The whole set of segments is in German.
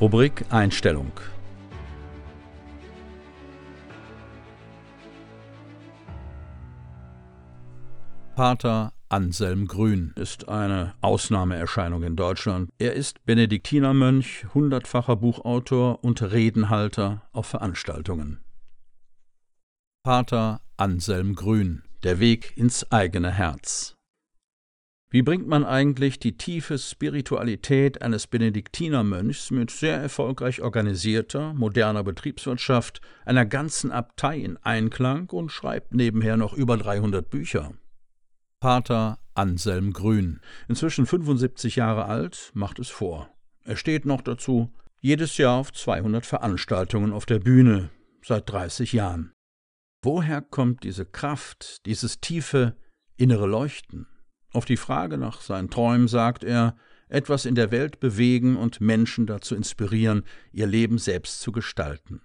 Rubrik Einstellung. Pater Anselm Grün ist eine Ausnahmeerscheinung in Deutschland. Er ist Benediktinermönch, hundertfacher Buchautor und Redenhalter auf Veranstaltungen. Pater Anselm Grün Der Weg ins eigene Herz wie bringt man eigentlich die tiefe Spiritualität eines Benediktinermönchs mit sehr erfolgreich organisierter, moderner Betriebswirtschaft, einer ganzen Abtei in Einklang und schreibt nebenher noch über 300 Bücher? Pater Anselm Grün, inzwischen 75 Jahre alt, macht es vor. Er steht noch dazu jedes Jahr auf 200 Veranstaltungen auf der Bühne, seit 30 Jahren. Woher kommt diese Kraft, dieses tiefe innere Leuchten? Auf die Frage nach seinen Träumen sagt er, etwas in der Welt bewegen und Menschen dazu inspirieren, ihr Leben selbst zu gestalten.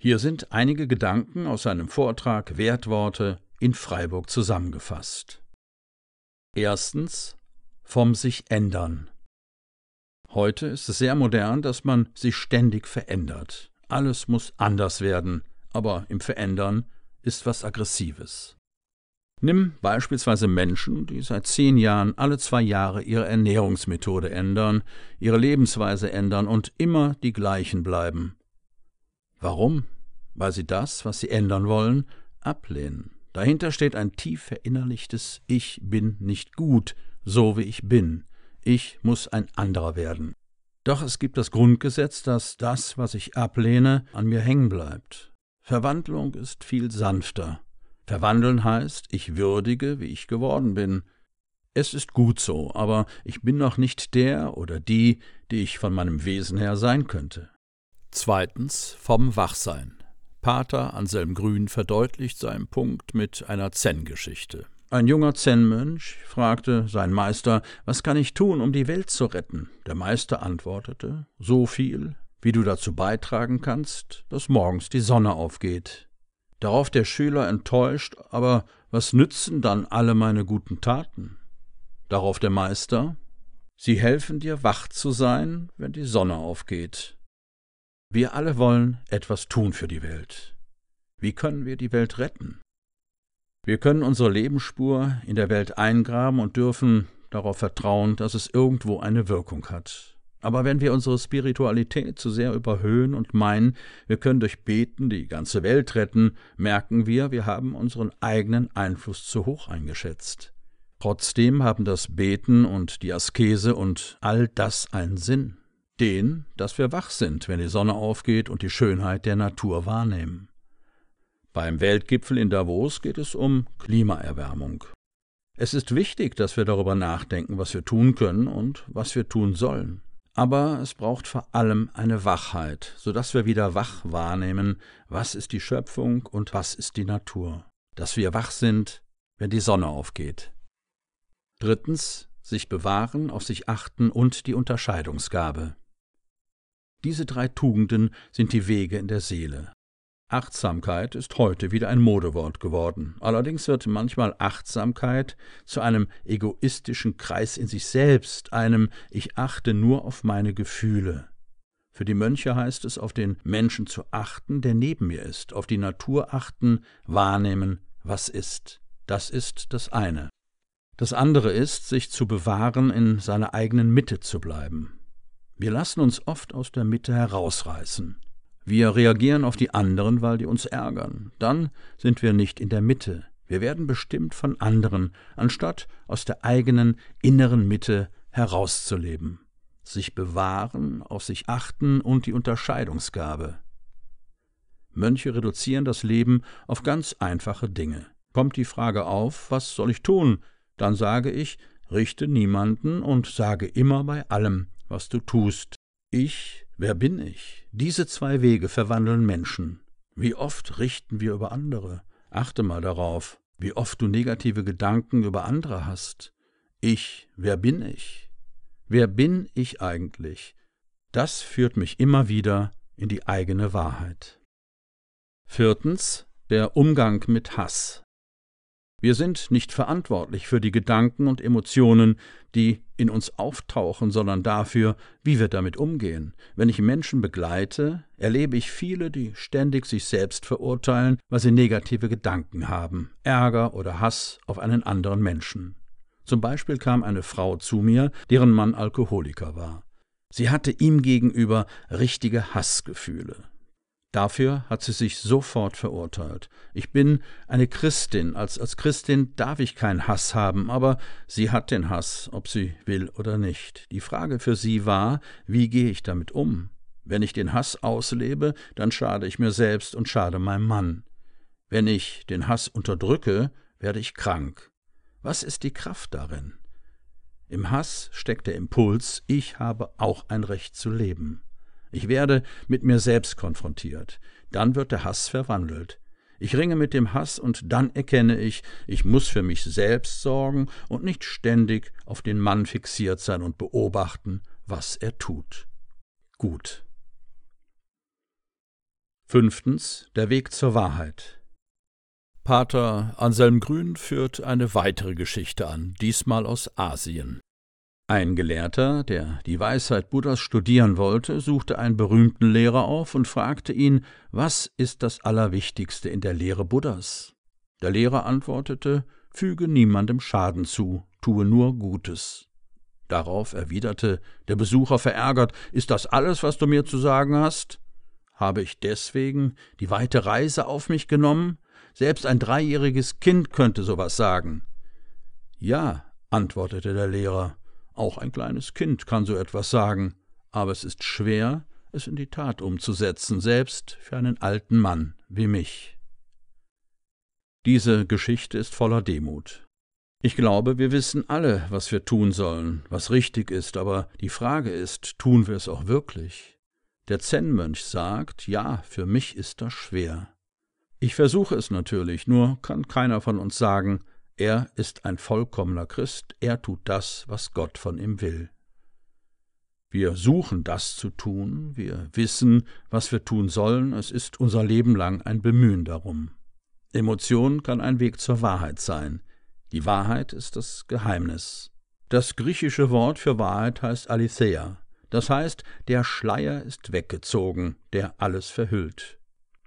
Hier sind einige Gedanken aus seinem Vortrag Wertworte in Freiburg zusammengefasst. Erstens vom sich ändern. Heute ist es sehr modern, dass man sich ständig verändert. Alles muss anders werden, aber im Verändern ist was Aggressives. Nimm beispielsweise Menschen, die seit zehn Jahren alle zwei Jahre ihre Ernährungsmethode ändern, ihre Lebensweise ändern und immer die gleichen bleiben. Warum? Weil sie das, was sie ändern wollen, ablehnen. Dahinter steht ein tief verinnerlichtes Ich bin nicht gut, so wie ich bin. Ich muss ein anderer werden. Doch es gibt das Grundgesetz, dass das, was ich ablehne, an mir hängen bleibt. Verwandlung ist viel sanfter. Verwandeln heißt, ich würdige, wie ich geworden bin. Es ist gut so, aber ich bin noch nicht der oder die, die ich von meinem Wesen her sein könnte. Zweitens vom Wachsein. Pater Anselm Grün verdeutlicht seinen Punkt mit einer Zen-Geschichte. Ein junger Zen-Mönch fragte seinen Meister, was kann ich tun, um die Welt zu retten? Der Meister antwortete, so viel, wie du dazu beitragen kannst, dass morgens die Sonne aufgeht. Darauf der Schüler enttäuscht, aber was nützen dann alle meine guten Taten? Darauf der Meister, sie helfen dir wach zu sein, wenn die Sonne aufgeht. Wir alle wollen etwas tun für die Welt. Wie können wir die Welt retten? Wir können unsere Lebensspur in der Welt eingraben und dürfen darauf vertrauen, dass es irgendwo eine Wirkung hat. Aber wenn wir unsere Spiritualität zu sehr überhöhen und meinen, wir können durch Beten die ganze Welt retten, merken wir, wir haben unseren eigenen Einfluss zu hoch eingeschätzt. Trotzdem haben das Beten und die Askese und all das einen Sinn. Den, dass wir wach sind, wenn die Sonne aufgeht und die Schönheit der Natur wahrnehmen. Beim Weltgipfel in Davos geht es um Klimaerwärmung. Es ist wichtig, dass wir darüber nachdenken, was wir tun können und was wir tun sollen. Aber es braucht vor allem eine Wachheit, so dass wir wieder wach wahrnehmen, was ist die Schöpfung und was ist die Natur. Dass wir wach sind, wenn die Sonne aufgeht. Drittens, sich bewahren, auf sich achten und die Unterscheidungsgabe. Diese drei Tugenden sind die Wege in der Seele. Achtsamkeit ist heute wieder ein Modewort geworden. Allerdings wird manchmal Achtsamkeit zu einem egoistischen Kreis in sich selbst, einem Ich achte nur auf meine Gefühle. Für die Mönche heißt es, auf den Menschen zu achten, der neben mir ist, auf die Natur achten, wahrnehmen, was ist. Das ist das eine. Das andere ist, sich zu bewahren, in seiner eigenen Mitte zu bleiben. Wir lassen uns oft aus der Mitte herausreißen. Wir reagieren auf die anderen, weil die uns ärgern. Dann sind wir nicht in der Mitte. Wir werden bestimmt von anderen, anstatt aus der eigenen inneren Mitte herauszuleben. Sich bewahren, auf sich achten und die Unterscheidungsgabe. Mönche reduzieren das Leben auf ganz einfache Dinge. Kommt die Frage auf, was soll ich tun? Dann sage ich, richte niemanden und sage immer bei allem, was du tust. Ich Wer bin ich? Diese zwei Wege verwandeln Menschen. Wie oft richten wir über andere? Achte mal darauf, wie oft du negative Gedanken über andere hast. Ich, wer bin ich? Wer bin ich eigentlich? Das führt mich immer wieder in die eigene Wahrheit. Viertens der Umgang mit Hass. Wir sind nicht verantwortlich für die Gedanken und Emotionen, die in uns auftauchen, sondern dafür, wie wir damit umgehen. Wenn ich Menschen begleite, erlebe ich viele, die ständig sich selbst verurteilen, weil sie negative Gedanken haben, Ärger oder Hass auf einen anderen Menschen. Zum Beispiel kam eine Frau zu mir, deren Mann Alkoholiker war. Sie hatte ihm gegenüber richtige Hassgefühle. Dafür hat sie sich sofort verurteilt. Ich bin eine Christin, als, als Christin darf ich keinen Hass haben, aber sie hat den Hass, ob sie will oder nicht. Die Frage für sie war, wie gehe ich damit um? Wenn ich den Hass auslebe, dann schade ich mir selbst und schade meinem Mann. Wenn ich den Hass unterdrücke, werde ich krank. Was ist die Kraft darin? Im Hass steckt der Impuls, ich habe auch ein Recht zu leben. Ich werde mit mir selbst konfrontiert. Dann wird der Hass verwandelt. Ich ringe mit dem Hass und dann erkenne ich, ich muss für mich selbst sorgen und nicht ständig auf den Mann fixiert sein und beobachten, was er tut. Gut. Fünftens. Der Weg zur Wahrheit. Pater Anselm Grün führt eine weitere Geschichte an, diesmal aus Asien. Ein Gelehrter, der die Weisheit Buddhas studieren wollte, suchte einen berühmten Lehrer auf und fragte ihn, was ist das Allerwichtigste in der Lehre Buddhas? Der Lehrer antwortete, füge niemandem Schaden zu, tue nur Gutes. Darauf erwiderte der Besucher verärgert, ist das alles, was du mir zu sagen hast? Habe ich deswegen die weite Reise auf mich genommen? Selbst ein dreijähriges Kind könnte sowas sagen. Ja, antwortete der Lehrer, auch ein kleines Kind kann so etwas sagen, aber es ist schwer, es in die Tat umzusetzen, selbst für einen alten Mann wie mich. Diese Geschichte ist voller Demut. Ich glaube, wir wissen alle, was wir tun sollen, was richtig ist, aber die Frage ist, tun wir es auch wirklich? Der Zen-Mönch sagt, ja, für mich ist das schwer. Ich versuche es natürlich, nur kann keiner von uns sagen, er ist ein vollkommener Christ, er tut das, was Gott von ihm will. Wir suchen das zu tun, wir wissen, was wir tun sollen, es ist unser Leben lang ein Bemühen darum. Emotion kann ein Weg zur Wahrheit sein. Die Wahrheit ist das Geheimnis. Das griechische Wort für Wahrheit heißt Aletheia. Das heißt, der Schleier ist weggezogen, der alles verhüllt.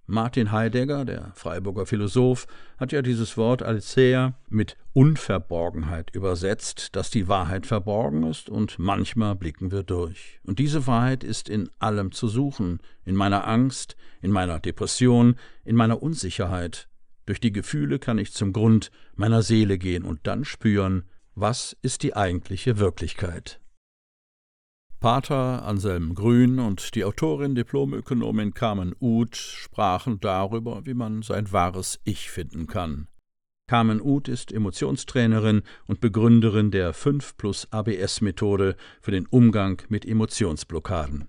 Martin Heidegger, der Freiburger Philosoph, hat ja dieses Wort Alcea mit Unverborgenheit übersetzt, dass die Wahrheit verborgen ist und manchmal blicken wir durch. Und diese Wahrheit ist in allem zu suchen, in meiner Angst, in meiner Depression, in meiner Unsicherheit. Durch die Gefühle kann ich zum Grund meiner Seele gehen und dann spüren, was ist die eigentliche Wirklichkeit. Pater Anselm Grün und die Autorin Diplomökonomin Carmen Uth sprachen darüber, wie man sein wahres Ich finden kann. Carmen Uth ist Emotionstrainerin und Begründerin der 5 plus ABS Methode für den Umgang mit Emotionsblockaden.